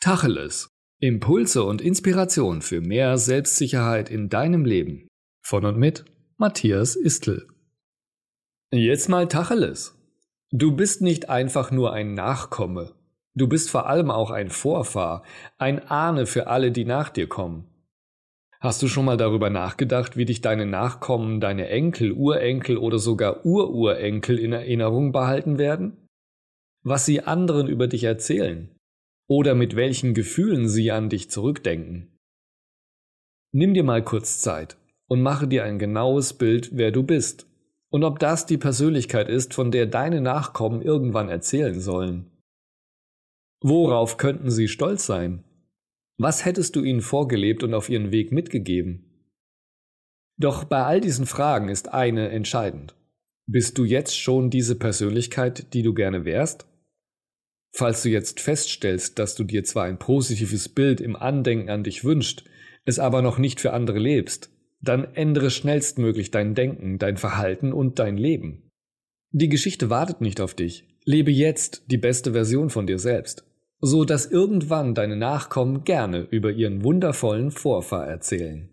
Tacheles. Impulse und Inspiration für mehr Selbstsicherheit in deinem Leben. Von und mit Matthias Istl. Jetzt mal Tacheles. Du bist nicht einfach nur ein Nachkomme. Du bist vor allem auch ein Vorfahr, ein Ahne für alle, die nach dir kommen. Hast du schon mal darüber nachgedacht, wie dich deine Nachkommen, deine Enkel, Urenkel oder sogar Ururenkel in Erinnerung behalten werden? Was sie anderen über dich erzählen? Oder mit welchen Gefühlen sie an dich zurückdenken. Nimm dir mal kurz Zeit und mache dir ein genaues Bild, wer du bist und ob das die Persönlichkeit ist, von der deine Nachkommen irgendwann erzählen sollen. Worauf könnten sie stolz sein? Was hättest du ihnen vorgelebt und auf ihren Weg mitgegeben? Doch bei all diesen Fragen ist eine entscheidend. Bist du jetzt schon diese Persönlichkeit, die du gerne wärst? Falls du jetzt feststellst, dass du dir zwar ein positives Bild im Andenken an dich wünscht, es aber noch nicht für andere lebst, dann ändere schnellstmöglich dein Denken, dein Verhalten und dein Leben. Die Geschichte wartet nicht auf dich. Lebe jetzt die beste Version von dir selbst, so dass irgendwann deine Nachkommen gerne über ihren wundervollen Vorfahr erzählen.